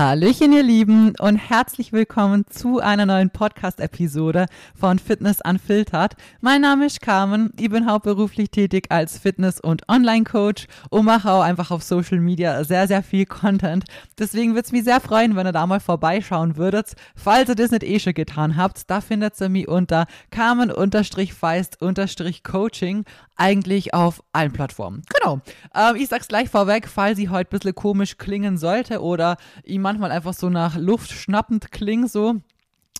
Hallöchen, ihr Lieben, und herzlich willkommen zu einer neuen Podcast-Episode von Fitness Unfiltered. Mein Name ist Carmen, ich bin hauptberuflich tätig als Fitness- und Online-Coach und mache auch einfach auf Social Media sehr, sehr viel Content. Deswegen würde es mich sehr freuen, wenn ihr da mal vorbeischauen würdet. Falls ihr das nicht eh schon getan habt, da findet ihr mich unter Carmen-Feist-Coaching eigentlich auf allen Plattformen. Genau. Ähm, ich sag's gleich vorweg, falls sie heute ein bisschen komisch klingen sollte oder ich manchmal einfach so nach Luft schnappend klinge, so.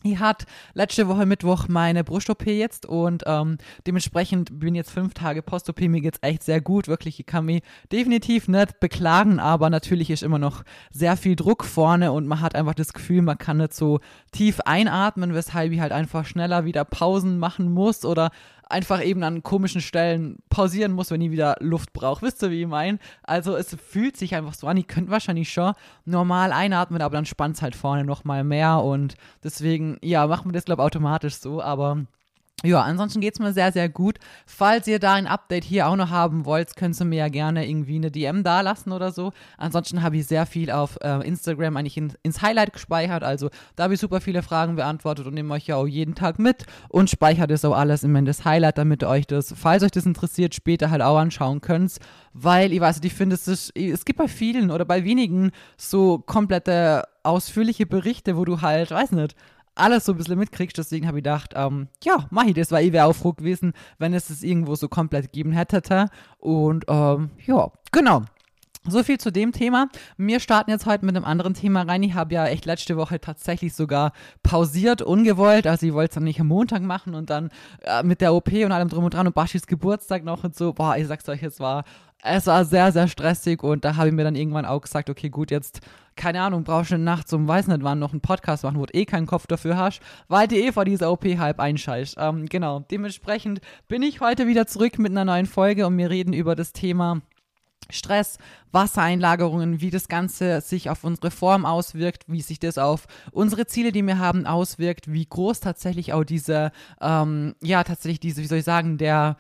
Ich hatte letzte Woche Mittwoch meine Brust-OP jetzt und ähm, dementsprechend bin jetzt fünf Tage Post-OP. Mir geht's echt sehr gut, wirklich. Ich kann mich definitiv nicht beklagen, aber natürlich ist immer noch sehr viel Druck vorne und man hat einfach das Gefühl, man kann nicht so tief einatmen, weshalb ich halt einfach schneller wieder Pausen machen muss oder einfach eben an komischen Stellen pausieren muss, wenn ich wieder Luft brauche. Wisst ihr, wie ich meine? Also es fühlt sich einfach so an, ihr könnt wahrscheinlich schon normal einatmen, aber dann spannt es halt vorne nochmal mehr und deswegen, ja, machen wir das, glaube ich, automatisch so, aber ja, ansonsten geht's mir sehr, sehr gut. Falls ihr da ein Update hier auch noch haben wollt, könnt ihr mir ja gerne irgendwie eine DM da lassen oder so. Ansonsten habe ich sehr viel auf äh, Instagram eigentlich in, ins Highlight gespeichert. Also da habe ich super viele Fragen beantwortet und nehme euch ja auch jeden Tag mit und speichere das auch alles in das Highlight, damit ihr euch das, falls euch das interessiert, später halt auch anschauen könnt. Weil ich weiß, ich finde, es, es gibt bei vielen oder bei wenigen so komplette ausführliche Berichte, wo du halt, weiß nicht, alles so ein bisschen mitkriegst. Deswegen habe ich gedacht, ähm, ja, mach ich das, weil ich wäre auch froh gewesen, wenn es es irgendwo so komplett gegeben hätte. Und ähm, ja, genau. So viel zu dem Thema. Wir starten jetzt heute mit einem anderen Thema rein. Ich habe ja echt letzte Woche tatsächlich sogar pausiert, ungewollt. Also ich wollte es dann nicht am Montag machen und dann äh, mit der OP und allem drum und dran und Bashis Geburtstag noch und so. Boah, ich sag's euch, es war es war sehr, sehr stressig und da habe ich mir dann irgendwann auch gesagt, okay, gut, jetzt, keine Ahnung, brauchst du nachts um weiß nicht wann noch einen Podcast machen, wo du eh keinen Kopf dafür hast, weil die eh vor dieser OP halb einscheißt. Ähm, genau, dementsprechend bin ich heute wieder zurück mit einer neuen Folge und wir reden über das Thema Stress, Wassereinlagerungen, wie das Ganze sich auf unsere Form auswirkt, wie sich das auf unsere Ziele, die wir haben, auswirkt, wie groß tatsächlich auch diese, ähm, ja, tatsächlich diese, wie soll ich sagen, der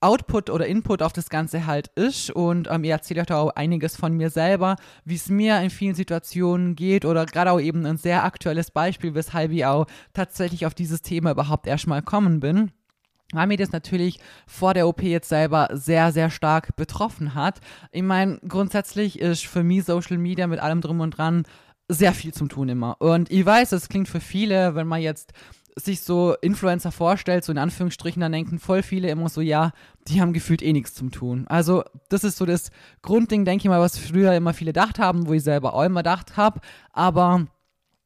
Output oder Input auf das Ganze halt ist. Und ähm, ihr erzählt euch da auch einiges von mir selber, wie es mir in vielen Situationen geht oder gerade auch eben ein sehr aktuelles Beispiel, weshalb ich auch tatsächlich auf dieses Thema überhaupt erstmal kommen bin weil mir das natürlich vor der OP jetzt selber sehr, sehr stark betroffen hat. Ich meine, grundsätzlich ist für mich Social Media mit allem drum und dran sehr viel zum Tun immer. Und ich weiß, es klingt für viele, wenn man jetzt sich so Influencer vorstellt, so in Anführungsstrichen, dann denken voll viele immer so, ja, die haben gefühlt eh nichts zum Tun. Also, das ist so das Grundding, denke ich mal, was früher immer viele gedacht haben, wo ich selber auch immer gedacht habe. Aber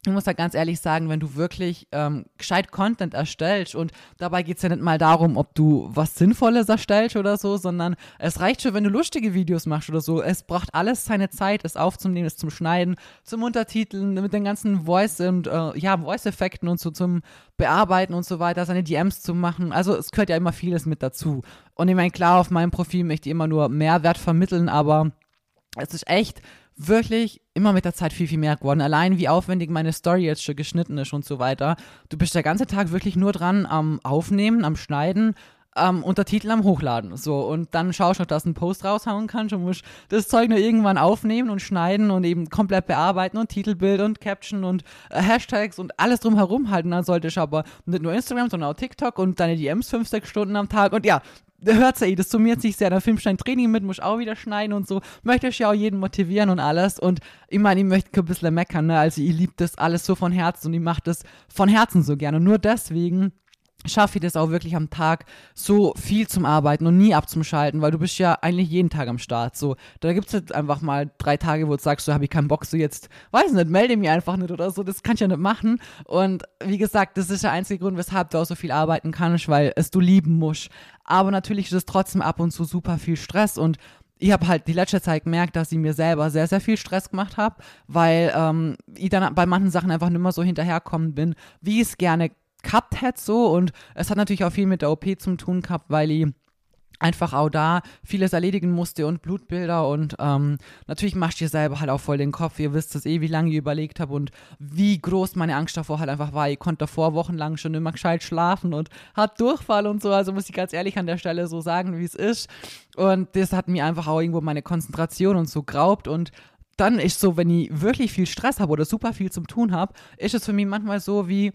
ich muss da ganz ehrlich sagen, wenn du wirklich ähm, gescheit Content erstellst und dabei geht es ja nicht mal darum, ob du was Sinnvolles erstellst oder so, sondern es reicht schon, wenn du lustige Videos machst oder so. Es braucht alles seine Zeit, es aufzunehmen, es zum Schneiden, zum Untertiteln, mit den ganzen Voice und äh, ja, Voice-Effekten und so zum Bearbeiten und so weiter, seine DMs zu machen. Also es gehört ja immer vieles mit dazu. Und ich meine, klar, auf meinem Profil möchte ich immer nur Mehrwert vermitteln, aber es ist echt wirklich immer mit der Zeit viel, viel mehr geworden. Allein wie aufwendig meine Story jetzt schon geschnitten ist und so weiter. Du bist der ganze Tag wirklich nur dran am Aufnehmen, am Schneiden, am Untertitel am Hochladen. So, und dann schaust du dass du einen Post raushauen kannst und musst das Zeug nur irgendwann aufnehmen und schneiden und eben komplett bearbeiten und Titelbild und Caption und äh, Hashtags und alles drumherum halten. Dann solltest du aber nicht nur Instagram, sondern auch TikTok und deine DMs fünf, sechs Stunden am Tag und ja, hört ja eh, das summiert sich sehr. Der Filmstein Training mit, muss auch wieder schneiden und so. Möchte ich ja auch jeden motivieren und alles. Und ich meine, ich möchte ein bisschen meckern, ne? Also, ihr liebt das alles so von Herzen und ich macht das von Herzen so gerne. Und nur deswegen schaffe ich das auch wirklich am Tag so viel zum Arbeiten und nie abzuschalten, weil du bist ja eigentlich jeden Tag am Start. So, da gibt es jetzt einfach mal drei Tage, wo du sagst, so habe ich keinen Bock, so jetzt, weiß nicht, melde mich einfach nicht oder so, das kann ich ja nicht machen. Und wie gesagt, das ist der einzige Grund, weshalb du auch so viel arbeiten kannst, weil es du lieben musst. Aber natürlich ist es trotzdem ab und zu super viel Stress und ich habe halt die letzte Zeit gemerkt, dass ich mir selber sehr, sehr viel Stress gemacht habe, weil ähm, ich dann bei manchen Sachen einfach nicht mehr so hinterherkommen bin, wie ich es gerne gehabt hätte so und es hat natürlich auch viel mit der OP zu tun gehabt, weil ich einfach auch da vieles erledigen musste und Blutbilder und ähm, natürlich machst dir selber halt auch voll den Kopf. Ihr wisst es eh, wie lange ich überlegt habe und wie groß meine Angst davor halt einfach war. Ich konnte davor wochenlang schon immer gescheit schlafen und hat Durchfall und so. Also muss ich ganz ehrlich an der Stelle so sagen, wie es ist. Und das hat mir einfach auch irgendwo meine Konzentration und so graubt und dann ist so, wenn ich wirklich viel Stress habe oder super viel zum Tun habe, ist es für mich manchmal so wie,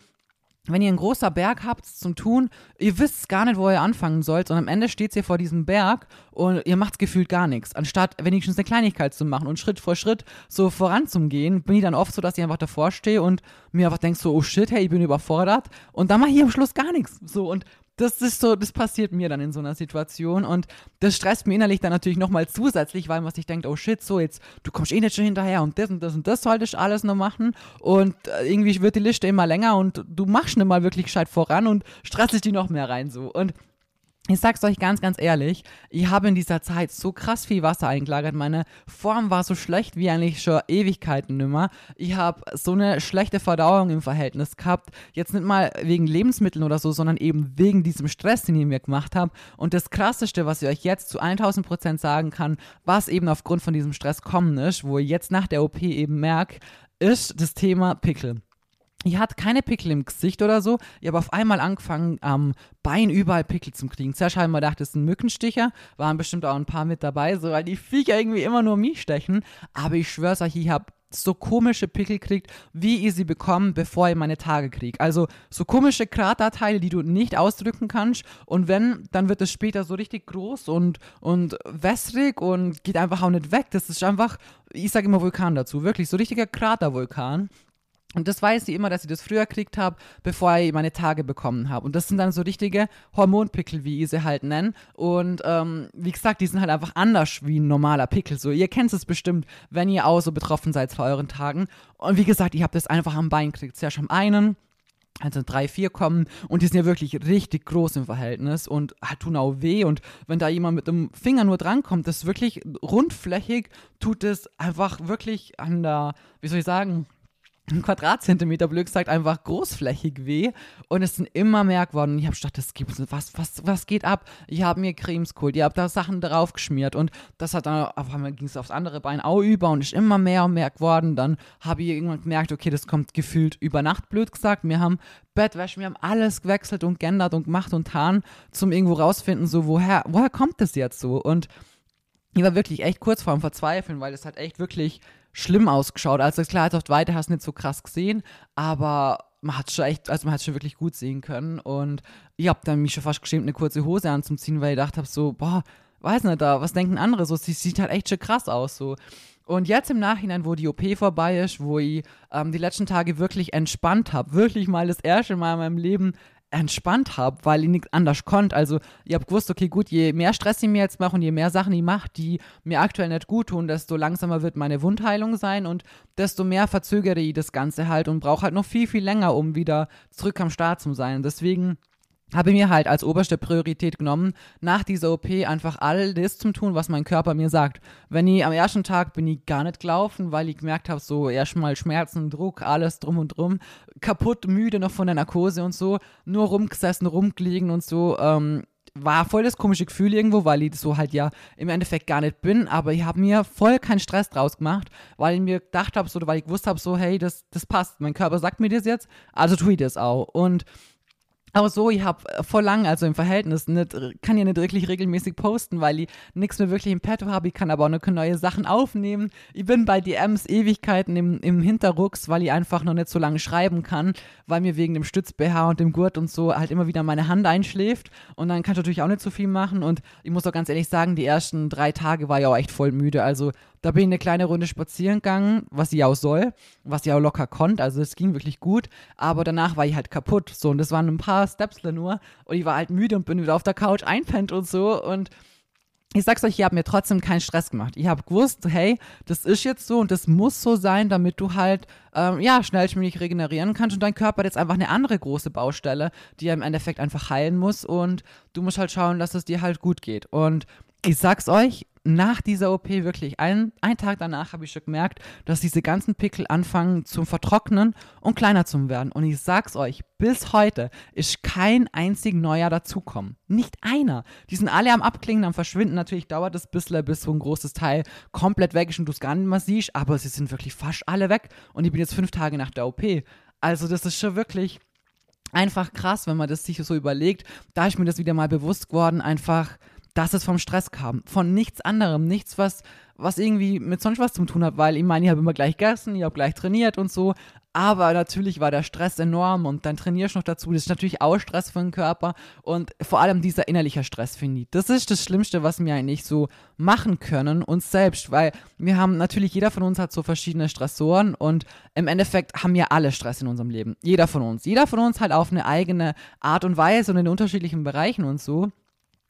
wenn ihr einen großen Berg habt zum Tun, ihr wisst gar nicht, wo ihr anfangen sollt, und am Ende steht ihr vor diesem Berg und ihr macht gefühlt gar nichts. Anstatt wenigstens eine Kleinigkeit zu machen und Schritt vor Schritt so voranzugehen, bin ich dann oft so, dass ich einfach davor stehe und mir einfach denke so, oh shit, hey, ich bin überfordert und dann mache ich am Schluss gar nichts. So und das ist so, das passiert mir dann in so einer Situation und das stresst mir innerlich dann natürlich nochmal zusätzlich, weil man sich denkt, oh shit, so jetzt, du kommst eh nicht schon hinterher und das und das und das sollte ich alles noch machen und äh, irgendwie wird die Liste immer länger und du machst nicht mal wirklich gescheit voran und stresst dich die noch mehr rein so. Und ich sag's euch ganz, ganz ehrlich, ich habe in dieser Zeit so krass viel Wasser eingelagert. Meine Form war so schlecht wie eigentlich schon Ewigkeiten nimmer. Ich habe so eine schlechte Verdauung im Verhältnis gehabt. Jetzt nicht mal wegen Lebensmitteln oder so, sondern eben wegen diesem Stress, den ich mir gemacht habe. Und das Krasseste, was ich euch jetzt zu 1000 Prozent sagen kann, was eben aufgrund von diesem Stress kommen ist, wo ich jetzt nach der OP eben merke, ist das Thema Pickel. Ich hatte keine Pickel im Gesicht oder so. Ich habe auf einmal angefangen, am Bein überall Pickel zu kriegen. Zuerst habe ich mir gedacht, das ist ein Mückensticher. Waren bestimmt auch ein paar mit dabei, so, weil die Viecher irgendwie immer nur mich stechen. Aber ich schwör's euch, ich habe so komische Pickel kriegt, wie ich sie bekomme, bevor ich meine Tage kriege. Also so komische Kraterteile, die du nicht ausdrücken kannst. Und wenn, dann wird es später so richtig groß und, und wässrig und geht einfach auch nicht weg. Das ist einfach, ich sage immer Vulkan dazu, wirklich so richtiger Kratervulkan. Und das weiß ich immer, dass ich das früher gekriegt habe, bevor ich meine Tage bekommen habe. Und das sind dann so richtige Hormonpickel, wie ich sie halt nenne. Und ähm, wie gesagt, die sind halt einfach anders wie ein normaler Pickel. So, ihr kennt es bestimmt, wenn ihr auch so betroffen seid vor euren Tagen. Und wie gesagt, ich habe das einfach am Bein gekriegt. Zuerst am einen, also drei, vier kommen und die sind ja wirklich richtig groß im Verhältnis und halt tun auch weh und wenn da jemand mit dem Finger nur drankommt, das ist wirklich rundflächig, tut es einfach wirklich an der, wie soll ich sagen, ein Quadratzentimeter, blöd gesagt, einfach großflächig weh. Und es sind immer mehr geworden. Und ich habe gedacht, das gibt's. Was, was, was geht ab? Ich habe mir Cremes geholt, ich habe da Sachen drauf geschmiert. Und das hat dann, auf einmal ging es aufs andere Bein auch über und ist immer mehr und mehr geworden. Dann habe ich irgendwann gemerkt, okay, das kommt gefühlt über Nacht, blöd gesagt. Wir haben Bettwäsche, wir haben alles gewechselt und geändert und gemacht und getan, zum irgendwo rausfinden, so, woher, woher kommt das jetzt so? Und ich war wirklich echt kurz vorm Verzweifeln, weil es hat echt wirklich schlimm ausgeschaut. Also klar, jetzt auf die Weite hast du nicht so krass gesehen, aber man hat schon echt, also man hat schon wirklich gut sehen können. Und ich habe dann mich schon fast geschämt, eine kurze Hose anzuziehen, weil ich gedacht habe so, boah, weiß nicht, da, was denken andere so? Sie sieht halt echt schon krass aus so. Und jetzt im Nachhinein, wo die OP vorbei ist, wo ich ähm, die letzten Tage wirklich entspannt habe, wirklich mal das erste Mal in meinem Leben entspannt habe, weil ich nichts anders konnte. Also ich habe gewusst, okay, gut, je mehr Stress ich mir jetzt mache und je mehr Sachen ich mache, die mir aktuell nicht gut tun, desto langsamer wird meine Wundheilung sein und desto mehr verzögere ich das Ganze halt und brauche halt noch viel, viel länger, um wieder zurück am Start zu sein. Deswegen habe mir halt als oberste Priorität genommen, nach dieser OP einfach all das zu tun, was mein Körper mir sagt. Wenn ich am ersten Tag bin ich gar nicht gelaufen, weil ich gemerkt habe, so erstmal Schmerzen, Druck, alles drum und drum, kaputt, müde noch von der Narkose und so, nur rumgesessen, rumgelegen und so, ähm, war voll das komische Gefühl irgendwo, weil ich so halt ja im Endeffekt gar nicht bin, aber ich habe mir voll keinen Stress draus gemacht, weil ich mir gedacht habe, so, weil ich gewusst habe, so, hey, das, das passt, mein Körper sagt mir das jetzt, also tue ich das auch. Und aber so, ich habe vor lang, also im Verhältnis, nicht, kann ja nicht wirklich regelmäßig posten, weil ich nichts mehr wirklich im Petto habe. Ich kann aber auch noch neue Sachen aufnehmen. Ich bin bei DMs Ewigkeiten im, im Hinterrucks, weil ich einfach noch nicht so lange schreiben kann, weil mir wegen dem Stütz-BH und dem Gurt und so halt immer wieder meine Hand einschläft. Und dann kann ich natürlich auch nicht so viel machen. Und ich muss auch ganz ehrlich sagen, die ersten drei Tage war ich auch echt voll müde. Also da bin ich eine kleine Runde spazieren gegangen, was ich auch soll, was ich auch locker konnte. Also es ging wirklich gut. Aber danach war ich halt kaputt. So, und das waren ein paar Steps nur. Und ich war halt müde und bin wieder auf der Couch einpennt und so. Und ich sag's euch, ich habe mir trotzdem keinen Stress gemacht. Ich habe gewusst, hey, das ist jetzt so und das muss so sein, damit du halt ähm, ja schnellstmöglich regenerieren kannst und dein Körper hat jetzt einfach eine andere große Baustelle, die er im Endeffekt einfach heilen muss und du musst halt schauen, dass es dir halt gut geht. Und ich sag's euch, nach dieser OP wirklich, ein, ein Tag danach habe ich schon gemerkt, dass diese ganzen Pickel anfangen zum Vertrocknen und kleiner zu werden. Und ich sag's euch, bis heute ist kein einzig neuer dazukommen. Nicht einer. Die sind alle am Abklingen, am Verschwinden. Natürlich dauert es ein bisschen, bis so ein großes Teil komplett weg ist und du es gar nicht mehr siehst, aber sie sind wirklich fast alle weg. Und ich bin jetzt fünf Tage nach der OP. Also, das ist schon wirklich einfach krass, wenn man das sich so überlegt. Da ist mir das wieder mal bewusst geworden, einfach dass es vom Stress kam. Von nichts anderem. Nichts, was, was irgendwie mit sonst was zu tun hat, weil ich meine, ich habe immer gleich gegessen, ich habe gleich trainiert und so. Aber natürlich war der Stress enorm und dann trainierst du noch dazu. Das ist natürlich auch Stress für den Körper und vor allem dieser innerliche Stress, finde ich. Das ist das Schlimmste, was wir eigentlich so machen können, uns selbst, weil wir haben natürlich, jeder von uns hat so verschiedene Stressoren und im Endeffekt haben wir alle Stress in unserem Leben. Jeder von uns. Jeder von uns halt auf eine eigene Art und Weise und in unterschiedlichen Bereichen und so.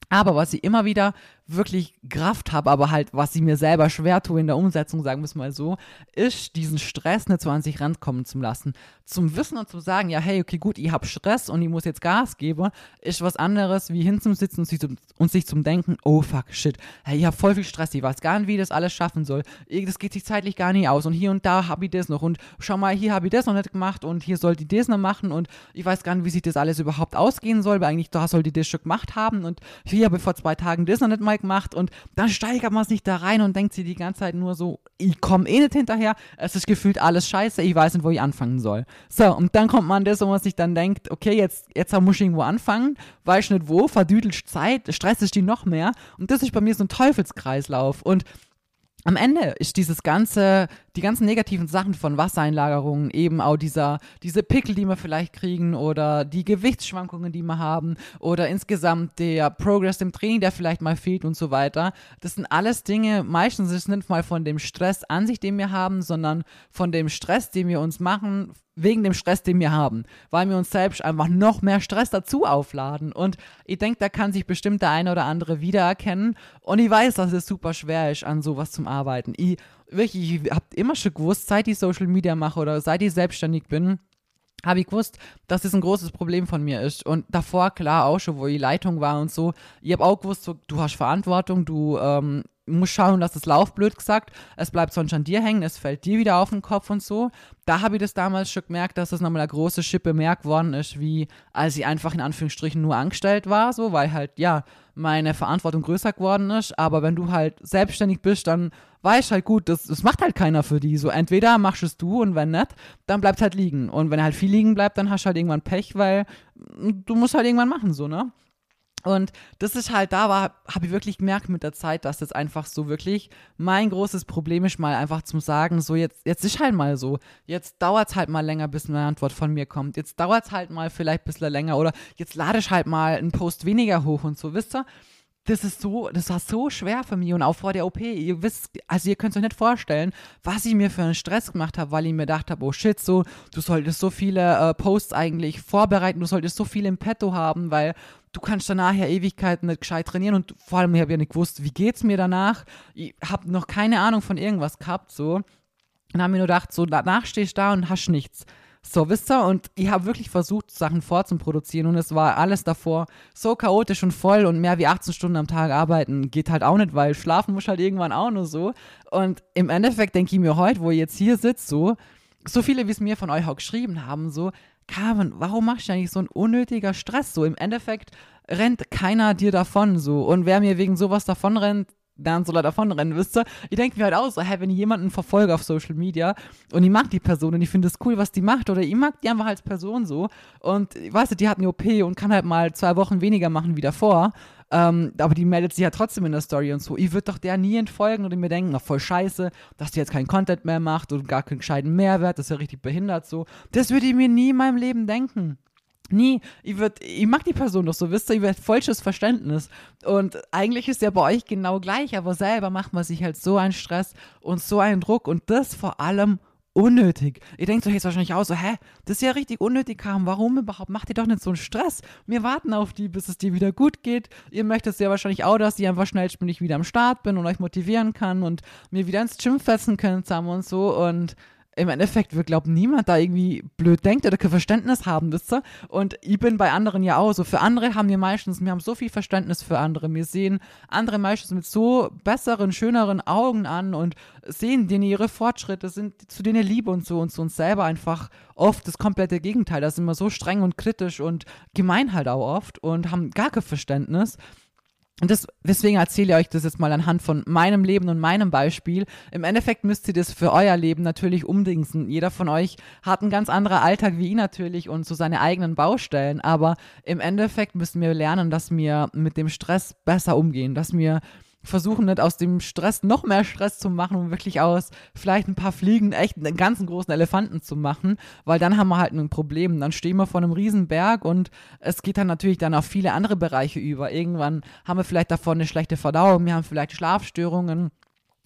Aber was ich immer wieder wirklich Kraft habe, aber halt, was ich mir selber schwer tue in der Umsetzung, sagen wir es mal so, ist diesen Stress nicht so an sich rankommen zu lassen. Zum Wissen und zu sagen, ja, hey, okay, gut, ich habe Stress und ich muss jetzt Gas geben, ist was anderes, wie hinzusitzen und sich, zum, und sich zum Denken, oh fuck, shit, hey, ich habe voll viel Stress, ich weiß gar nicht, wie ich das alles schaffen soll. Das geht sich zeitlich gar nicht aus und hier und da habe ich das noch und schau mal, hier habe ich das noch nicht gemacht und hier sollte ich das noch machen und ich weiß gar nicht, wie sich das alles überhaupt ausgehen soll, weil eigentlich da sollte ich das schon gemacht haben und hier habe ich vor zwei Tagen das noch nicht mal gemacht und dann steigert man sich da rein und denkt sich die ganze Zeit nur so, ich komme eh nicht hinterher, es ist gefühlt alles scheiße, ich weiß nicht, wo ich anfangen soll. So, und dann kommt man das, wo man sich dann denkt, okay, jetzt, jetzt muss ich irgendwo anfangen, weiß nicht wo, verdüdelst Zeit, stresst dich die noch mehr und das ist bei mir so ein Teufelskreislauf und am Ende ist dieses ganze, die ganzen negativen Sachen von Wassereinlagerungen, eben auch dieser, diese Pickel, die wir vielleicht kriegen oder die Gewichtsschwankungen, die wir haben oder insgesamt der Progress im Training, der vielleicht mal fehlt und so weiter. Das sind alles Dinge, meistens ist es nicht mal von dem Stress an sich, den wir haben, sondern von dem Stress, den wir uns machen, wegen dem Stress, den wir haben, weil wir uns selbst einfach noch mehr Stress dazu aufladen. Und ich denke, da kann sich bestimmt der eine oder andere wiedererkennen. Und ich weiß, dass es super schwer ist, an sowas zu arbeiten. Ich wirklich, ich habe immer schon gewusst, seit ich Social Media mache oder seit ich selbstständig bin, habe ich gewusst, dass das ein großes Problem von mir ist. Und davor, klar, auch schon, wo ich Leitung war und so, ich habe auch gewusst, so, du hast Verantwortung, du ähm, musst schauen, dass es läuft, blöd gesagt. Es bleibt sonst an dir hängen, es fällt dir wieder auf den Kopf und so. Da habe ich das damals schon gemerkt, dass das nochmal eine große Schippe mehr geworden ist, wie als ich einfach in Anführungsstrichen nur angestellt war, so, weil halt, ja, meine Verantwortung größer geworden ist. Aber wenn du halt selbstständig bist, dann weißt halt gut, das, das macht halt keiner für die. So, entweder machst es du und wenn nicht, dann bleibt halt liegen. Und wenn halt viel liegen bleibt, dann hast du halt irgendwann Pech, weil du musst halt irgendwann machen, so, ne? Und das ist halt, da war, habe ich wirklich gemerkt mit der Zeit, dass das einfach so wirklich mein großes Problem ist, mal einfach zu sagen, so jetzt, jetzt ist halt mal so. Jetzt dauert es halt mal länger, bis eine Antwort von mir kommt. Jetzt dauert es halt mal vielleicht ein bisschen länger oder jetzt lade ich halt mal einen Post weniger hoch und so, wisst ihr? Das ist so, das war so schwer für mich und auch vor der OP. Ihr wisst, also ihr könnt euch nicht vorstellen, was ich mir für einen Stress gemacht habe, weil ich mir gedacht habe, oh shit, so, du solltest so viele äh, Posts eigentlich vorbereiten, du solltest so viel im Petto haben, weil du kannst danach ja Ewigkeiten nicht gescheit trainieren und vor allem, ich habe ja nicht gewusst, wie geht's mir danach. Ich habe noch keine Ahnung von irgendwas gehabt, so. Und habe mir nur gedacht, so, danach stehst du da und hast nichts. So, wisst ihr? Und ich habe wirklich versucht, Sachen vorzuproduzieren und es war alles davor so chaotisch und voll und mehr wie 18 Stunden am Tag arbeiten geht halt auch nicht, weil schlafen muss halt irgendwann auch nur so. Und im Endeffekt denke ich mir heute, wo ich jetzt hier sitze, so, so viele, wie es mir von euch auch geschrieben haben, so, Carmen, warum machst du eigentlich so ein unnötiger Stress? So, im Endeffekt rennt keiner dir davon, so. Und wer mir wegen sowas davon rennt, dann er davonrennen, ihr? Ich denke mir halt auch so, hey, wenn ich jemanden verfolge auf Social Media und ich mag die Person und ich finde es cool, was die macht oder ich mag die einfach als Person so und weißt du, die hat eine OP und kann halt mal zwei Wochen weniger machen wie davor, ähm, aber die meldet sich ja trotzdem in der Story und so. Ich würde doch der nie entfolgen und mir denken, na voll scheiße, dass die jetzt keinen Content mehr macht und gar keinen gescheiten Mehrwert, das ist ja richtig behindert so. Das würde ich mir nie in meinem Leben denken. Nie, ich, würd, ich mag die Person doch so, wisst ihr, ich werde falsches Verständnis. Und eigentlich ist ja bei euch genau gleich, aber selber macht man sich halt so einen Stress und so einen Druck und das vor allem unnötig. Ihr denkt euch jetzt wahrscheinlich auch so, hä, das ist ja richtig unnötig, kam. Warum überhaupt? Macht ihr doch nicht so einen Stress. Wir warten auf die, bis es dir wieder gut geht. Ihr möchtet ja wahrscheinlich auch, dass ich einfach schnellstmöglich wieder am Start bin und euch motivieren kann und mir wieder ins Gym fetzen könnt zusammen und so. Und im Endeffekt wird, glaube niemand da irgendwie blöd denkt oder kein Verständnis haben, wisst ihr? Und ich bin bei anderen ja auch so. Für andere haben wir meistens, wir haben so viel Verständnis für andere. Wir sehen andere meistens mit so besseren, schöneren Augen an und sehen denen ihre Fortschritte, sind zu denen Liebe und so und zu uns selber einfach oft das komplette Gegenteil. Da sind wir so streng und kritisch und gemein halt auch oft und haben gar kein Verständnis. Und das, deswegen erzähle ich euch das jetzt mal anhand von meinem Leben und meinem Beispiel. Im Endeffekt müsst ihr das für euer Leben natürlich umdingsen. Jeder von euch hat einen ganz anderen Alltag wie ich natürlich und so seine eigenen Baustellen. Aber im Endeffekt müssen wir lernen, dass wir mit dem Stress besser umgehen, dass wir versuchen nicht aus dem Stress noch mehr Stress zu machen und wirklich aus vielleicht ein paar Fliegen echt einen ganzen großen Elefanten zu machen, weil dann haben wir halt ein Problem. Dann stehen wir vor einem riesen Berg und es geht dann natürlich dann auf viele andere Bereiche über. Irgendwann haben wir vielleicht davon eine schlechte Verdauung, wir haben vielleicht Schlafstörungen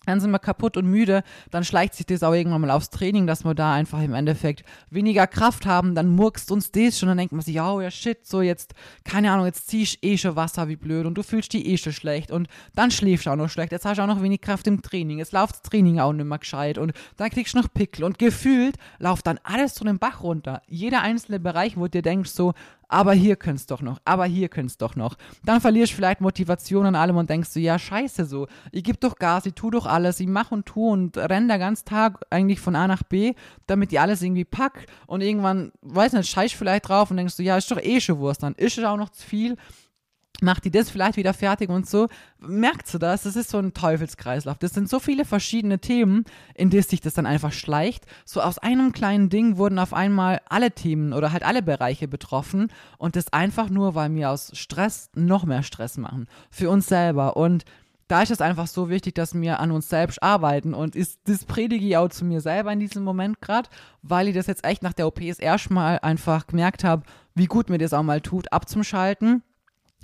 dann sind wir kaputt und müde, dann schleicht sich das auch irgendwann mal aufs Training, dass wir da einfach im Endeffekt weniger Kraft haben, dann murkst uns das schon, dann denkt man sich, oh ja shit, so jetzt, keine Ahnung, jetzt ziehst eh schon Wasser wie blöd und du fühlst dich eh schon schlecht und dann schläfst du auch noch schlecht, jetzt hast du auch noch wenig Kraft im Training, jetzt läuft das Training auch nicht mehr gescheit und dann kriegst du noch Pickel und gefühlt läuft dann alles zu dem Bach runter. Jeder einzelne Bereich, wo du dir denkst so, aber hier könnt's doch noch, aber hier könnt's doch noch. Dann verlierst du vielleicht Motivation an allem und denkst du, ja, scheiße so, ich geb doch Gas, ich tu doch alles, ich mach und tu und renn der ganzen Tag eigentlich von A nach B, damit ich alles irgendwie pack. Und irgendwann, weiß nicht, scheiß vielleicht drauf und denkst du, ja, ist doch eh schon Wurst, dann ist es auch noch zu viel macht die das vielleicht wieder fertig und so. Merkst du das? Das ist so ein Teufelskreislauf. Das sind so viele verschiedene Themen, in die sich das dann einfach schleicht. So aus einem kleinen Ding wurden auf einmal alle Themen oder halt alle Bereiche betroffen und das einfach nur, weil wir aus Stress noch mehr Stress machen. Für uns selber. Und da ist es einfach so wichtig, dass wir an uns selbst arbeiten. Und ist, das predige ich auch zu mir selber in diesem Moment gerade, weil ich das jetzt echt nach der OPs erstmal einfach gemerkt habe, wie gut mir das auch mal tut, abzuschalten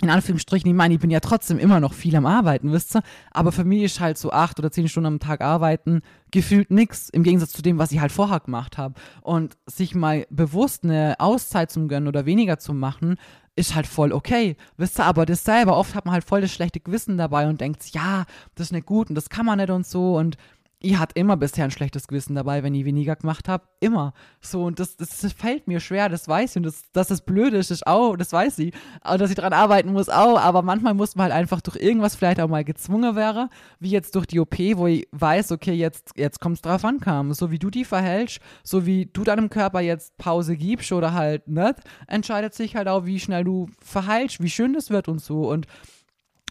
in Anführungsstrichen, ich meine, ich bin ja trotzdem immer noch viel am Arbeiten, wisst ihr? Aber für mich ist halt so acht oder zehn Stunden am Tag arbeiten gefühlt nix, im Gegensatz zu dem, was ich halt vorher gemacht habe. Und sich mal bewusst eine Auszeit zu gönnen oder weniger zu machen, ist halt voll okay. Wisst ihr, aber das selber, oft hat man halt voll das schlechte Gewissen dabei und denkt, ja, das ist nicht gut und das kann man nicht und so und ich hatte immer bisher ein schlechtes Gewissen dabei, wenn ich weniger gemacht habe. Immer. So, und das, das, das, fällt mir schwer, das weiß ich. Und das, dass das blöd ist, ist auch, das weiß ich. Aber dass ich daran arbeiten muss, auch. Aber manchmal muss man halt einfach durch irgendwas vielleicht auch mal gezwungen wäre, wie jetzt durch die OP, wo ich weiß, okay, jetzt, jetzt kommt es drauf an, kam. So wie du die verhältst, so wie du deinem Körper jetzt Pause gibst oder halt nicht, entscheidet sich halt auch, wie schnell du verheilst, wie schön das wird und so. Und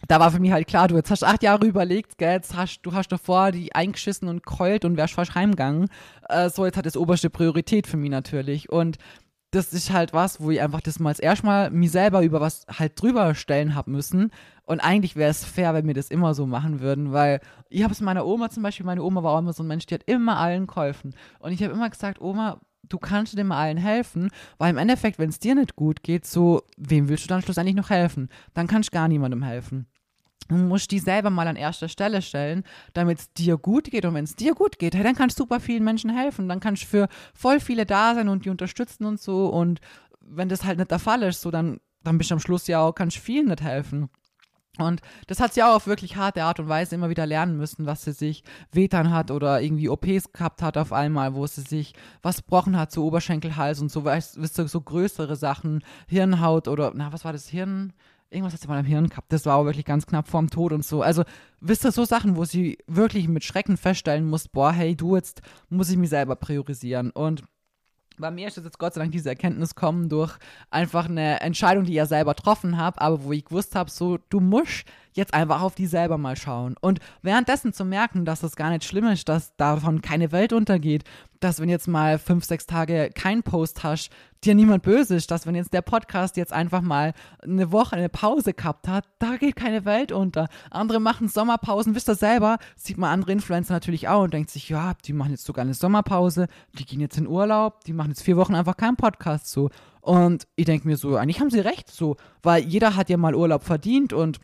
da war für mich halt klar, du jetzt hast acht Jahre überlegt, gell, jetzt hast, du hast davor die eingeschissen und keult und wärst fast heimgegangen. Äh, so, jetzt hat das oberste Priorität für mich natürlich. Und das ist halt was, wo ich einfach das mal erstmal mir selber über was halt drüber stellen hab müssen. Und eigentlich wäre es fair, wenn wir das immer so machen würden, weil ich habe es meiner Oma zum Beispiel, meine Oma war auch immer so ein Mensch, die hat immer allen geholfen. Und ich habe immer gesagt, Oma, du kannst dem allen helfen, weil im Endeffekt, wenn es dir nicht gut geht, so, wem willst du dann schlussendlich noch helfen? Dann kannst du gar niemandem helfen. Du musst die selber mal an erster Stelle stellen, damit es dir gut geht. Und wenn es dir gut geht, hey, dann kannst du super vielen Menschen helfen. Dann kannst du für voll viele da sein und die unterstützen und so. Und wenn das halt nicht der Fall ist, so dann, dann bist du am Schluss ja auch, kannst vielen nicht helfen. Und das hat sie auch auf wirklich harte Art und Weise immer wieder lernen müssen, was sie sich wehtan hat oder irgendwie OPs gehabt hat auf einmal, wo sie sich was gebrochen hat, so Oberschenkelhals und so, weißt du, so größere Sachen, Hirnhaut oder, na, was war das, Hirn? Irgendwas hat sie mal im Hirn gehabt. Das war auch wirklich ganz knapp vorm Tod und so. Also, wisst ihr, so Sachen, wo sie wirklich mit Schrecken feststellen muss, boah, hey, du, jetzt muss ich mich selber priorisieren. Und bei mir ist jetzt Gott sei Dank diese Erkenntnis kommen durch einfach eine Entscheidung, die ich ja selber getroffen habe, aber wo ich gewusst habe, so, du musst jetzt einfach auf die selber mal schauen. Und währenddessen zu merken, dass es gar nicht schlimm ist, dass davon keine Welt untergeht, dass wenn jetzt mal fünf, sechs Tage kein Post hast, dir niemand böse ist, dass wenn jetzt der Podcast jetzt einfach mal eine Woche eine Pause gehabt hat, da geht keine Welt unter. Andere machen Sommerpausen, wisst ihr selber, sieht man andere Influencer natürlich auch und denkt sich, ja, die machen jetzt sogar eine Sommerpause, die gehen jetzt in Urlaub, die machen jetzt vier Wochen einfach keinen Podcast so. Und ich denke mir so, eigentlich haben sie recht so, weil jeder hat ja mal Urlaub verdient und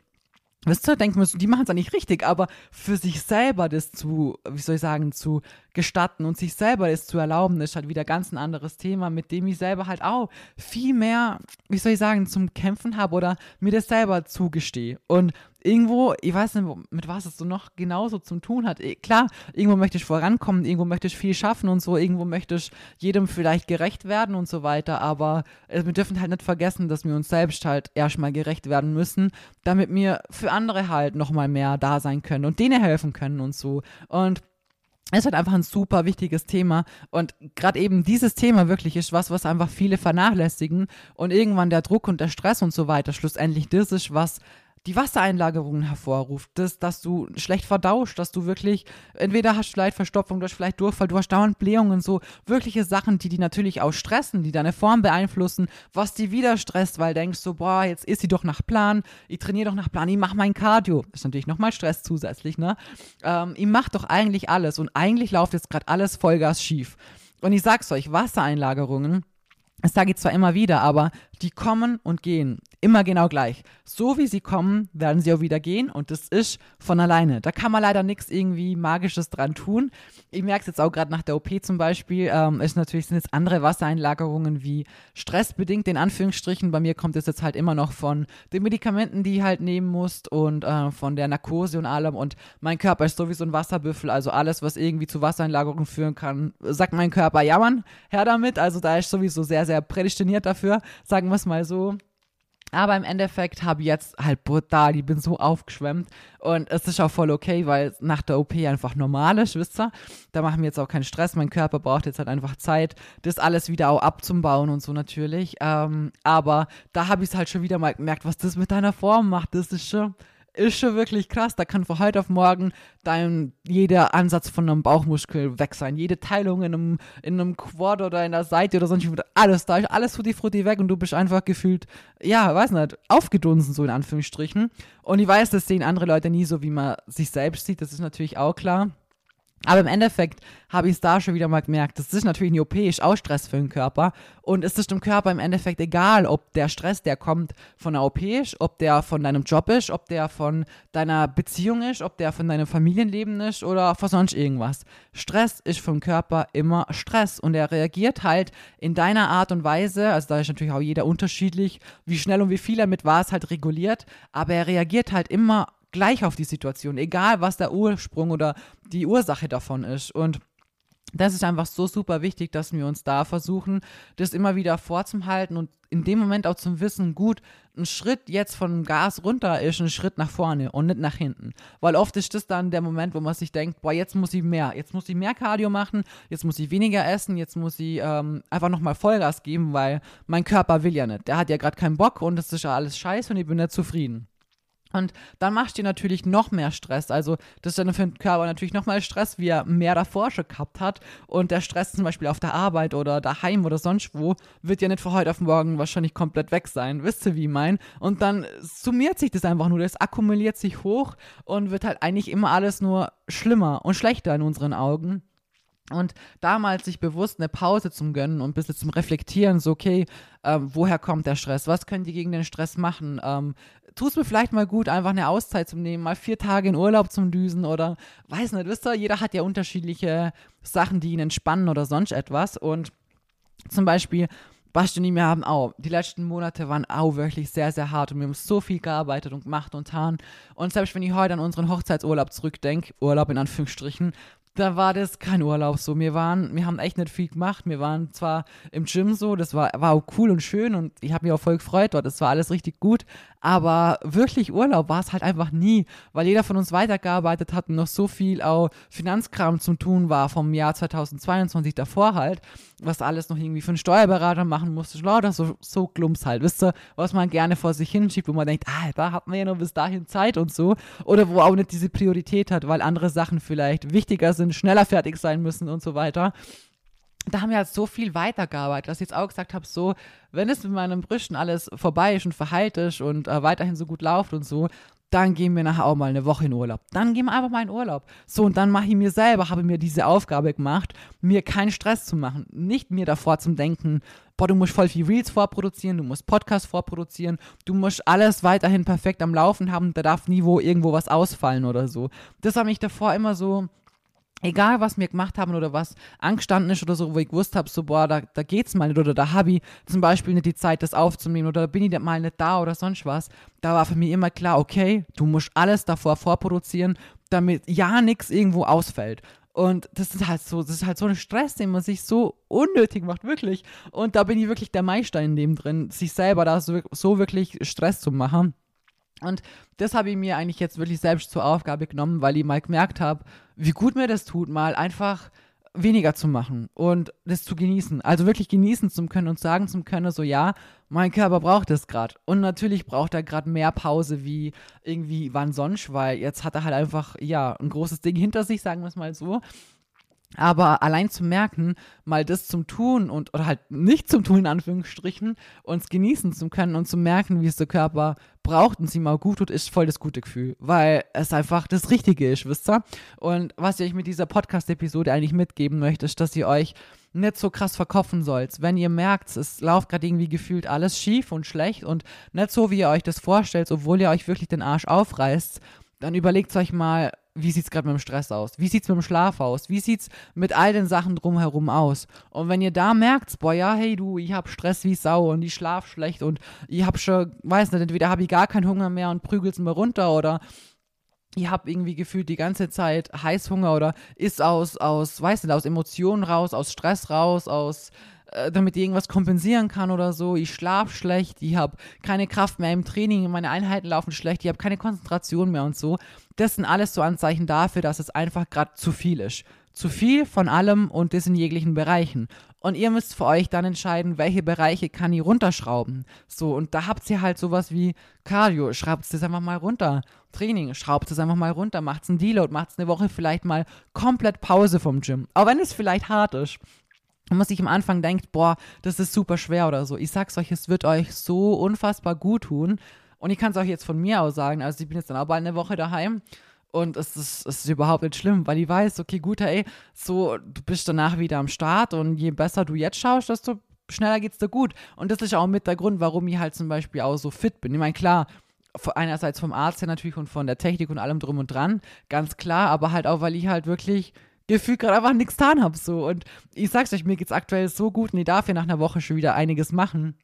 Wisst ihr, denken wir, die machen es eigentlich richtig, aber für sich selber das zu, wie soll ich sagen, zu gestatten und sich selber das zu erlauben, ist halt wieder ganz ein anderes Thema, mit dem ich selber halt auch viel mehr, wie soll ich sagen, zum Kämpfen habe oder mir das selber zugestehe. Und irgendwo, ich weiß nicht, mit was es so noch genauso zu tun hat. Eh, klar, irgendwo möchte ich vorankommen, irgendwo möchte ich viel schaffen und so, irgendwo möchte ich jedem vielleicht gerecht werden und so weiter, aber äh, wir dürfen halt nicht vergessen, dass wir uns selbst halt erstmal gerecht werden müssen, damit wir für andere halt nochmal mehr da sein können und denen helfen können und so. Und es ist halt einfach ein super wichtiges Thema. Und gerade eben dieses Thema wirklich ist was, was einfach viele vernachlässigen. Und irgendwann der Druck und der Stress und so weiter schlussendlich das ist, was die Wassereinlagerungen hervorruft, das, dass du schlecht verdauscht, dass du wirklich, entweder hast du vielleicht Verstopfung, du hast vielleicht Durchfall, du hast dauernd Blähungen, so wirkliche Sachen, die die natürlich auch stressen, die deine Form beeinflussen, was die wieder stresst, weil denkst so, boah, jetzt ist sie doch nach Plan, ich trainiere doch nach Plan, ich mache mein Cardio. Das ist natürlich nochmal Stress zusätzlich, ne? Ähm, ich mache doch eigentlich alles und eigentlich läuft jetzt gerade alles Vollgas schief. Und ich sag's euch, Wassereinlagerungen, das sage ich zwar immer wieder, aber die kommen und gehen immer genau gleich. So wie sie kommen, werden sie auch wieder gehen und das ist von alleine. Da kann man leider nichts irgendwie Magisches dran tun. Ich merke es jetzt auch gerade nach der OP zum Beispiel. Ähm, ist natürlich sind jetzt andere Wassereinlagerungen wie stressbedingt in Anführungsstrichen. Bei mir kommt es jetzt halt immer noch von den Medikamenten, die ich halt nehmen musst und äh, von der Narkose und allem. Und mein Körper ist sowieso ein Wasserbüffel. Also alles, was irgendwie zu Wassereinlagerungen führen kann, sagt mein Körper, ja Mann, her damit. Also da ist sowieso sehr, sehr prädestiniert dafür. Sagen sagen wir es mal so. Aber im Endeffekt habe ich jetzt halt brutal, ich bin so aufgeschwemmt und es ist auch voll okay, weil nach der OP einfach normal ist, wisst ihr? Da machen wir jetzt auch keinen Stress, mein Körper braucht jetzt halt einfach Zeit, das alles wieder auch abzubauen und so natürlich. Ähm, aber da habe ich es halt schon wieder mal gemerkt, was das mit deiner Form macht, das ist schon ist schon wirklich krass. Da kann von heute auf morgen dein, jeder Ansatz von einem Bauchmuskel weg sein. Jede Teilung in einem, in einem Quad oder in der Seite oder sonst alles da ist, alles frutti frutti weg und du bist einfach gefühlt, ja, weiß nicht, aufgedunsen, so in Anführungsstrichen. Und ich weiß, das sehen andere Leute nie so, wie man sich selbst sieht. Das ist natürlich auch klar. Aber im Endeffekt habe ich es da schon wieder mal gemerkt, das ist natürlich eine OP, ist auch Stress für den Körper. Und es ist dem Körper im Endeffekt egal, ob der Stress, der kommt von der OP ist, ob der von deinem Job ist, ob der von deiner Beziehung ist, ob der von deinem Familienleben ist oder von sonst irgendwas. Stress ist vom Körper immer Stress und er reagiert halt in deiner Art und Weise, also da ist natürlich auch jeder unterschiedlich, wie schnell und wie viel er mit was halt reguliert, aber er reagiert halt immer gleich auf die Situation, egal was der Ursprung oder die Ursache davon ist. Und das ist einfach so super wichtig, dass wir uns da versuchen, das immer wieder vorzuhalten und in dem Moment auch zum Wissen, gut, ein Schritt jetzt vom Gas runter ist ein Schritt nach vorne und nicht nach hinten. Weil oft ist das dann der Moment, wo man sich denkt, boah, jetzt muss ich mehr, jetzt muss ich mehr Cardio machen, jetzt muss ich weniger essen, jetzt muss ich ähm, einfach nochmal Vollgas geben, weil mein Körper will ja nicht. Der hat ja gerade keinen Bock und das ist ja alles scheiße und ich bin nicht zufrieden. Und dann machst du dir natürlich noch mehr Stress. Also, das ist dann für den Körper natürlich noch mal Stress, wie er mehr davor schon gehabt hat. Und der Stress zum Beispiel auf der Arbeit oder daheim oder sonst wo wird ja nicht von heute auf morgen wahrscheinlich komplett weg sein. Wisst ihr, wie ich mein? Und dann summiert sich das einfach nur. Das akkumuliert sich hoch und wird halt eigentlich immer alles nur schlimmer und schlechter in unseren Augen. Und damals sich bewusst eine Pause zum Gönnen und ein bisschen zum Reflektieren, so, okay, ähm, woher kommt der Stress? Was könnt ihr gegen den Stress machen? Ähm, tu es mir vielleicht mal gut, einfach eine Auszeit zu nehmen, mal vier Tage in Urlaub zum Düsen oder weiß nicht, wisst ihr, jeder hat ja unterschiedliche Sachen, die ihn entspannen oder sonst etwas. Und zum Beispiel, Basti und ich, wir haben auch, die letzten Monate waren auch wirklich sehr, sehr hart und wir haben so viel gearbeitet und gemacht und getan. Und selbst wenn ich heute an unseren Hochzeitsurlaub zurückdenke, Urlaub in Anführungsstrichen, da war das kein Urlaub so. Wir waren, wir haben echt nicht viel gemacht. Wir waren zwar im Gym so, das war, war auch cool und schön und ich habe mich auch voll gefreut dort. Das war alles richtig gut. Aber wirklich Urlaub war es halt einfach nie, weil jeder von uns weitergearbeitet hat und noch so viel auch Finanzkram zu tun war vom Jahr 2022 davor halt, was alles noch irgendwie für einen Steuerberater machen musste. Lauter so, so Klumps halt, wisst ihr, was man gerne vor sich hinschiebt, wo man denkt, ah, da hat man ja noch bis dahin Zeit und so. Oder wo auch nicht diese Priorität hat, weil andere Sachen vielleicht wichtiger sind, schneller fertig sein müssen und so weiter da haben wir halt so viel weitergearbeitet, dass ich jetzt auch gesagt habe, so, wenn es mit meinen Brüsten alles vorbei ist und verheilt ist und äh, weiterhin so gut läuft und so, dann gehen wir nachher auch mal eine Woche in Urlaub. Dann gehen wir einfach mal in Urlaub. So, und dann mache ich mir selber, habe mir diese Aufgabe gemacht, mir keinen Stress zu machen. Nicht mir davor zum Denken, boah, du musst voll viel Reels vorproduzieren, du musst Podcasts vorproduzieren, du musst alles weiterhin perfekt am Laufen haben, da darf nie wo irgendwo was ausfallen oder so. Das habe ich davor immer so egal was wir gemacht haben oder was angestanden ist oder so, wo ich gewusst habe, so, boah, da, da geht's mal nicht oder da habe ich zum Beispiel nicht die Zeit, das aufzunehmen oder bin ich mal nicht da oder sonst was, da war für mich immer klar, okay, du musst alles davor vorproduzieren, damit ja nichts irgendwo ausfällt. Und das ist halt so, das ist halt so ein Stress, den man sich so unnötig macht, wirklich. Und da bin ich wirklich der Meister in dem drin, sich selber da so, so wirklich Stress zu machen. Und das habe ich mir eigentlich jetzt wirklich selbst zur Aufgabe genommen, weil ich mal gemerkt habe, wie gut mir das tut, mal einfach weniger zu machen und das zu genießen. Also wirklich genießen zu können und sagen zu können, so ja, mein Körper braucht es gerade. Und natürlich braucht er gerade mehr Pause wie irgendwie wann sonst, weil jetzt hat er halt einfach, ja, ein großes Ding hinter sich, sagen wir es mal so. Aber allein zu merken, mal das zum Tun und oder halt nicht zum Tun in Anführungsstrichen, uns genießen zu können und zu merken, wie es der Körper braucht und sie mal gut tut, ist voll das gute Gefühl, weil es einfach das Richtige ist, wisst ihr? Und was ich euch mit dieser Podcast-Episode eigentlich mitgeben möchte, ist, dass ihr euch nicht so krass verkopfen sollt. Wenn ihr merkt, es läuft gerade irgendwie gefühlt alles schief und schlecht und nicht so, wie ihr euch das vorstellt, obwohl ihr euch wirklich den Arsch aufreißt, dann überlegt euch mal, wie sieht es gerade mit dem Stress aus? Wie sieht es mit dem Schlaf aus? Wie sieht es mit all den Sachen drumherum aus? Und wenn ihr da merkt, boah, ja, hey du, ich hab Stress wie Sau und ich schlaf schlecht und ich hab schon, weiß nicht, entweder habe ich gar keinen Hunger mehr und prügelt's mir runter oder ich hab irgendwie gefühlt die ganze Zeit Heißhunger oder ist aus, aus, weiß nicht, aus Emotionen raus, aus Stress raus, aus äh, damit ich irgendwas kompensieren kann oder so. Ich schlafe schlecht, ich habe keine Kraft mehr im Training, meine Einheiten laufen schlecht, ich habe keine Konzentration mehr und so. Das sind alles so Anzeichen dafür, dass es einfach gerade zu viel ist. Zu viel von allem und das in jeglichen Bereichen. Und ihr müsst für euch dann entscheiden, welche Bereiche kann ich runterschrauben. So, und da habt ihr halt sowas wie Cardio, schraubt es einfach mal runter. Training, schraubt es einfach mal runter, macht's einen Deload, macht's eine Woche vielleicht mal komplett Pause vom Gym. Auch wenn es vielleicht hart ist. Und man sich am Anfang denkt, boah, das ist super schwer oder so. Ich sag's euch, es wird euch so unfassbar gut tun. Und ich kann es euch jetzt von mir aus sagen, also ich bin jetzt dann auch bald eine Woche daheim und es ist, es ist überhaupt nicht schlimm, weil ich weiß, okay, gut, ey, so, du bist danach wieder am Start und je besser du jetzt schaust, desto schneller geht's dir gut. Und das ist auch mit der Grund, warum ich halt zum Beispiel auch so fit bin. Ich meine, klar, einerseits vom Arzt her natürlich und von der Technik und allem drum und dran, ganz klar, aber halt auch, weil ich halt wirklich gefühlt gerade einfach nichts getan habe. So. Und ich sag's euch, mir geht's aktuell so gut und ich darf ja nach einer Woche schon wieder einiges machen.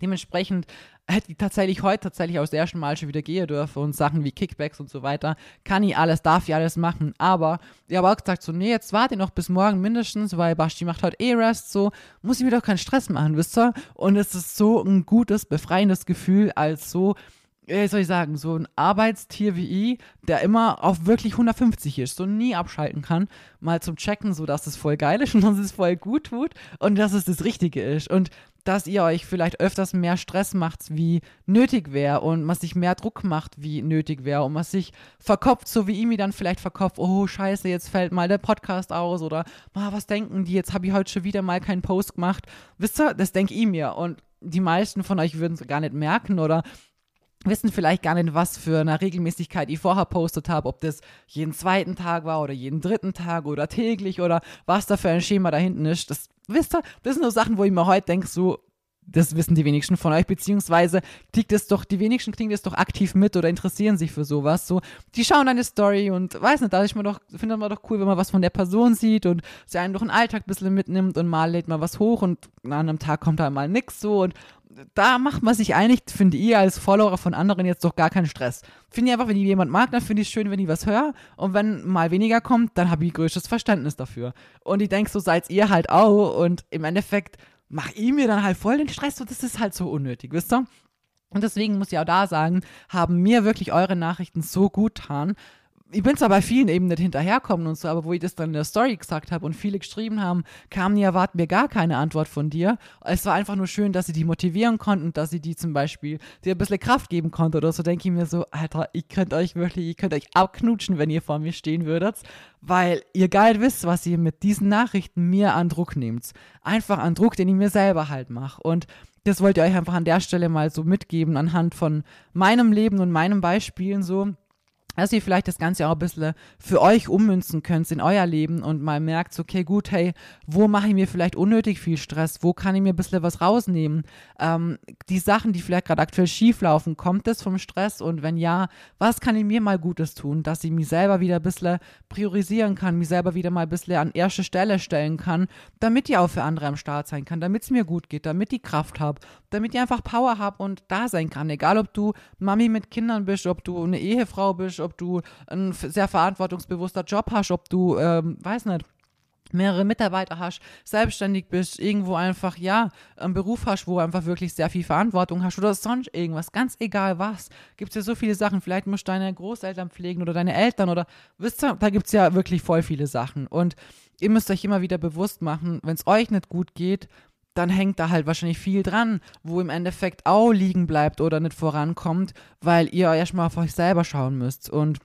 Dementsprechend hätte ich tatsächlich heute tatsächlich aus der ersten Mal schon wieder gehen dürfen und Sachen wie Kickbacks und so weiter. Kann ich alles, darf ich alles machen. Aber ich habe auch gesagt, so, nee, jetzt warte noch bis morgen mindestens, weil Basti macht heute eh Rest, so, muss ich mir doch keinen Stress machen, wisst ihr? Und es ist so ein gutes, befreiendes Gefühl, als so, wie soll ich sagen, so ein Arbeitstier wie ich, der immer auf wirklich 150 ist, so nie abschalten kann, mal zum Checken, so dass es voll geil ist und dass es voll gut tut und dass es das Richtige ist. Und dass ihr euch vielleicht öfters mehr Stress macht, wie nötig wäre und man sich mehr Druck macht, wie nötig wäre und man sich verkopft, so wie ich mir dann vielleicht verkopft, oh scheiße, jetzt fällt mal der Podcast aus oder ah, was denken die, jetzt habe ich heute schon wieder mal keinen Post gemacht. Wisst ihr, das denke ich mir und die meisten von euch würden es gar nicht merken oder wissen vielleicht gar nicht, was für eine Regelmäßigkeit ich vorher postet habe, ob das jeden zweiten Tag war oder jeden dritten Tag oder täglich oder was da für ein Schema da hinten ist. Das wisst ihr, das sind nur Sachen, wo ich mir heute denke, so, das wissen die wenigsten von euch, beziehungsweise kriegt es doch, die wenigsten kriegen das doch aktiv mit oder interessieren sich für sowas. So, die schauen eine Story und weiß nicht, da ist man doch, findet man doch cool, wenn man was von der Person sieht und sie einen durch den Alltag ein bisschen mitnimmt und mal lädt man was hoch und an einem Tag kommt da mal nix so und da macht man sich einig, finde ich als Follower von anderen jetzt doch gar keinen Stress. Finde ich einfach, wenn ich jemand mag, dann finde ich es schön, wenn ich was höre. Und wenn mal weniger kommt, dann habe ich größtes Verständnis dafür. Und ich denke, so seid ihr halt auch. Und im Endeffekt mache ich mir dann halt voll den Stress und das ist halt so unnötig, wisst ihr? Und deswegen muss ich auch da sagen, haben mir wirklich eure Nachrichten so gut getan, ich bin zwar bei vielen eben nicht hinterherkommen und so, aber wo ich das dann in der Story gesagt habe und viele geschrieben haben, kamen die erwarten mir gar keine Antwort von dir. Es war einfach nur schön, dass sie die motivieren konnten, dass sie die zum Beispiel dir ein bisschen Kraft geben konnte oder so, denke ich mir so, Alter, ich könnt euch wirklich, ihr könnt euch abknutschen, wenn ihr vor mir stehen würdet, weil ihr geil wisst, was ihr mit diesen Nachrichten mir an Druck nehmt. Einfach an Druck, den ich mir selber halt mache. Und das wollt ihr euch einfach an der Stelle mal so mitgeben, anhand von meinem Leben und meinen Beispielen so dass ihr vielleicht das Ganze auch ein bisschen für euch ummünzen könnt in euer Leben und mal merkt, okay, gut, hey, wo mache ich mir vielleicht unnötig viel Stress? Wo kann ich mir ein bisschen was rausnehmen? Ähm, die Sachen, die vielleicht gerade aktuell schief laufen, kommt das vom Stress? Und wenn ja, was kann ich mir mal Gutes tun, dass ich mich selber wieder ein bisschen priorisieren kann, mich selber wieder mal ein bisschen an erste Stelle stellen kann, damit ich auch für andere am Start sein kann, damit es mir gut geht, damit ich Kraft habe, damit ich einfach Power habe und da sein kann. Egal, ob du Mami mit Kindern bist, ob du eine Ehefrau bist, ob du ein sehr verantwortungsbewusster Job hast, ob du, ähm, weiß nicht, mehrere Mitarbeiter hast, selbstständig bist, irgendwo einfach, ja, einen Beruf hast, wo einfach wirklich sehr viel Verantwortung hast oder sonst irgendwas, ganz egal was, gibt es ja so viele Sachen. Vielleicht musst du deine Großeltern pflegen oder deine Eltern oder, wisst ihr, da gibt es ja wirklich voll viele Sachen. Und ihr müsst euch immer wieder bewusst machen, wenn es euch nicht gut geht, dann hängt da halt wahrscheinlich viel dran, wo im Endeffekt auch liegen bleibt oder nicht vorankommt, weil ihr erstmal auf euch selber schauen müsst. Und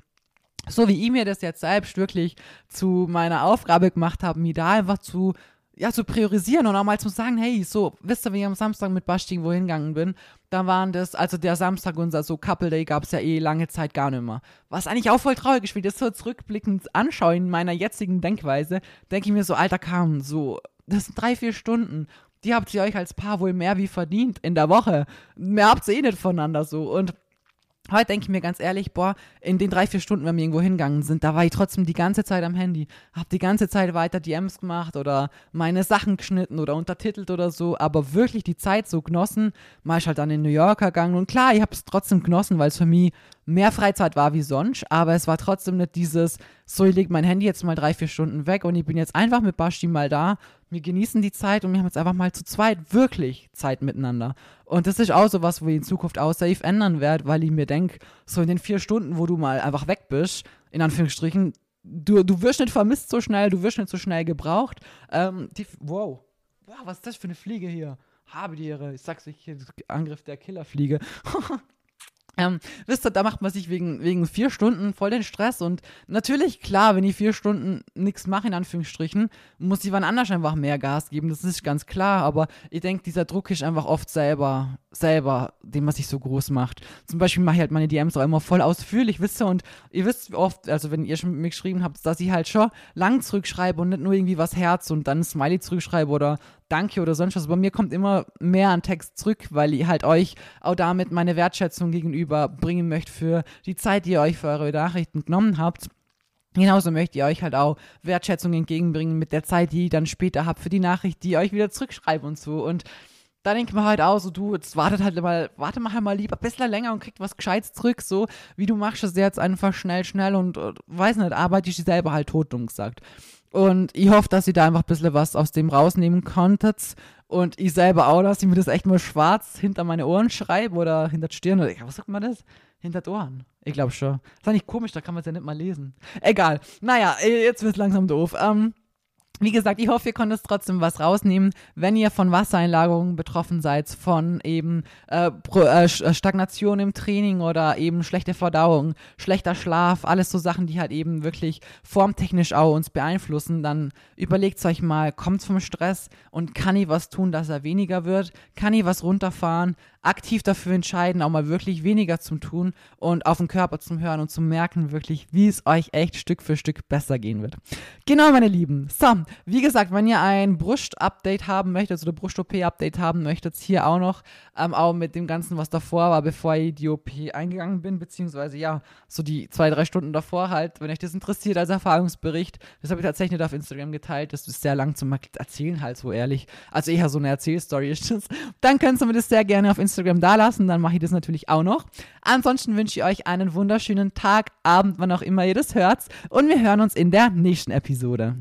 so wie ich mir das jetzt selbst wirklich zu meiner Aufgabe gemacht habe, mir da einfach zu, ja, zu priorisieren und auch mal zu sagen, hey, so, wisst ihr, wie ich am Samstag mit Basti wohin gegangen bin, da waren das, also der Samstag, unser so Couple Day, gab es ja eh lange Zeit gar nicht mehr. Was eigentlich auch voll traurig ist, wie das so zurückblickend anschaue in meiner jetzigen Denkweise, denke ich mir so, alter Kam, so, das sind drei, vier Stunden. Die habt ihr euch als Paar wohl mehr wie verdient in der Woche. Mehr habt ihr eh nicht voneinander so. Und Heute denke ich mir ganz ehrlich, boah, in den drei, vier Stunden, wenn wir irgendwo hingegangen sind, da war ich trotzdem die ganze Zeit am Handy. Hab die ganze Zeit weiter DMs gemacht oder meine Sachen geschnitten oder untertitelt oder so, aber wirklich die Zeit so genossen. Mal ich halt dann in New York gegangen und klar, ich habe es trotzdem genossen, weil es für mich mehr Freizeit war wie sonst, aber es war trotzdem nicht dieses, so ich lege mein Handy jetzt mal drei, vier Stunden weg und ich bin jetzt einfach mit Basti mal da wir genießen die Zeit und wir haben jetzt einfach mal zu zweit wirklich Zeit miteinander. Und das ist auch so was, wo ich in Zukunft auch safe ändern werde, weil ich mir denke, so in den vier Stunden, wo du mal einfach weg bist, in Anführungsstrichen, du, du wirst nicht vermisst so schnell, du wirst nicht so schnell gebraucht. Ähm, die, wow. wow, was ist das für eine Fliege hier? Habe die Ehre. Ich sag's euch Angriff der Killerfliege. Ähm, wisst ihr, da macht man sich wegen, wegen vier Stunden voll den Stress und natürlich, klar, wenn ich vier Stunden nichts mache, in Anführungsstrichen, muss ich wann anders einfach mehr Gas geben, das ist ganz klar, aber ich denke, dieser Druck ist einfach oft selber, selber, den man sich so groß macht. Zum Beispiel mache ich halt meine DMs auch immer voll ausführlich, wisst ihr, und ihr wisst oft, also wenn ihr schon mit mir geschrieben habt, dass ich halt schon lang zurückschreibe und nicht nur irgendwie was Herz und dann Smiley zurückschreibe oder Danke oder sonst was. Bei mir kommt immer mehr an Text zurück, weil ich halt euch auch damit meine Wertschätzung gegenüber bringen möchte für die Zeit, die ihr euch für eure Nachrichten genommen habt. Genauso möchte ich euch halt auch Wertschätzung entgegenbringen mit der Zeit, die ihr dann später habt für die Nachricht, die ihr euch wieder zurückschreibt und so. Und da denke ich mir halt auch so, du, jetzt wartet halt mal, warte mal halt mal lieber ein bisschen länger und kriegt was Gescheites zurück, so wie du machst es jetzt einfach schnell, schnell und, und weiß nicht, arbeite ich selber halt tot, dumm gesagt. Und ich hoffe, dass ihr da einfach ein bisschen was aus dem rausnehmen konntet. Und ich selber auch, dass ich mir das echt mal schwarz hinter meine Ohren schreibe oder hinter die Stirn. Oder, was sagt man das? Hinter die Ohren. Ich glaube schon. Das ist eigentlich komisch, da kann man es ja nicht mal lesen. Egal. Naja, jetzt wird es langsam doof. Ähm, wie gesagt, ich hoffe, ihr konntet trotzdem was rausnehmen, wenn ihr von Wassereinlagerungen betroffen seid, von eben äh, äh, Stagnation im Training oder eben schlechte Verdauung, schlechter Schlaf, alles so Sachen, die halt eben wirklich formtechnisch auch uns beeinflussen, dann überlegt euch mal, kommt vom Stress und kann ich was tun, dass er weniger wird? Kann ich was runterfahren? Aktiv dafür entscheiden, auch mal wirklich weniger zu tun und auf den Körper zu hören und zu merken wirklich, wie es euch echt Stück für Stück besser gehen wird. Genau, meine Lieben. So, wie gesagt, wenn ihr ein Brust-Update haben möchtet oder Brust-OP-Update haben möchtet, hier auch noch, ähm, auch mit dem Ganzen, was davor war, bevor ich die OP eingegangen bin, beziehungsweise ja, so die zwei, drei Stunden davor halt, wenn euch das interessiert als Erfahrungsbericht, das habe ich tatsächlich nicht auf Instagram geteilt, das ist sehr lang zum Erzählen halt so ehrlich, also eher so eine Erzählstory ist das, dann könnt ihr mir das sehr gerne auf Instagram Instagram da lassen, dann mache ich das natürlich auch noch. Ansonsten wünsche ich euch einen wunderschönen Tag, Abend, wann auch immer ihr das hört. Und wir hören uns in der nächsten Episode.